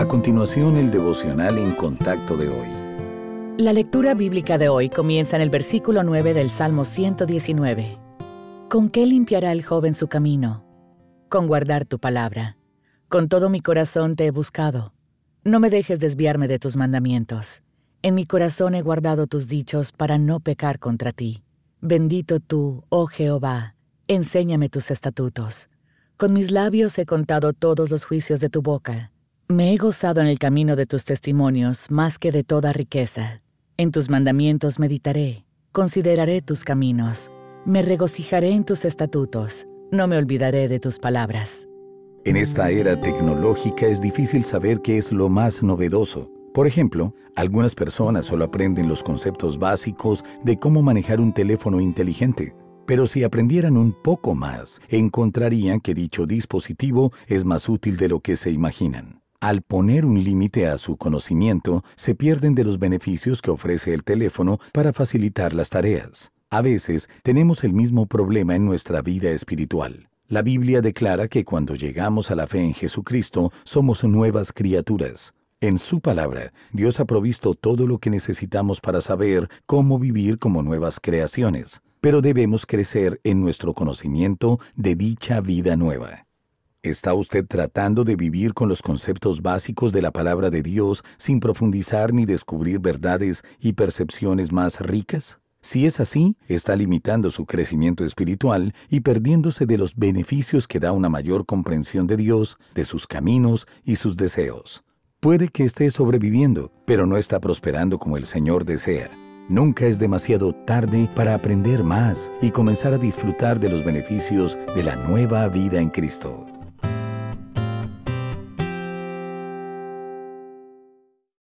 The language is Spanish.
A continuación, el devocional en contacto de hoy. La lectura bíblica de hoy comienza en el versículo 9 del Salmo 119. ¿Con qué limpiará el joven su camino? Con guardar tu palabra. Con todo mi corazón te he buscado. No me dejes desviarme de tus mandamientos. En mi corazón he guardado tus dichos para no pecar contra ti. Bendito tú, oh Jehová, enséñame tus estatutos. Con mis labios he contado todos los juicios de tu boca. Me he gozado en el camino de tus testimonios más que de toda riqueza. En tus mandamientos meditaré, consideraré tus caminos, me regocijaré en tus estatutos, no me olvidaré de tus palabras. En esta era tecnológica es difícil saber qué es lo más novedoso. Por ejemplo, algunas personas solo aprenden los conceptos básicos de cómo manejar un teléfono inteligente, pero si aprendieran un poco más, encontrarían que dicho dispositivo es más útil de lo que se imaginan. Al poner un límite a su conocimiento, se pierden de los beneficios que ofrece el teléfono para facilitar las tareas. A veces tenemos el mismo problema en nuestra vida espiritual. La Biblia declara que cuando llegamos a la fe en Jesucristo somos nuevas criaturas. En su palabra, Dios ha provisto todo lo que necesitamos para saber cómo vivir como nuevas creaciones, pero debemos crecer en nuestro conocimiento de dicha vida nueva. ¿Está usted tratando de vivir con los conceptos básicos de la palabra de Dios sin profundizar ni descubrir verdades y percepciones más ricas? Si es así, está limitando su crecimiento espiritual y perdiéndose de los beneficios que da una mayor comprensión de Dios, de sus caminos y sus deseos. Puede que esté sobreviviendo, pero no está prosperando como el Señor desea. Nunca es demasiado tarde para aprender más y comenzar a disfrutar de los beneficios de la nueva vida en Cristo.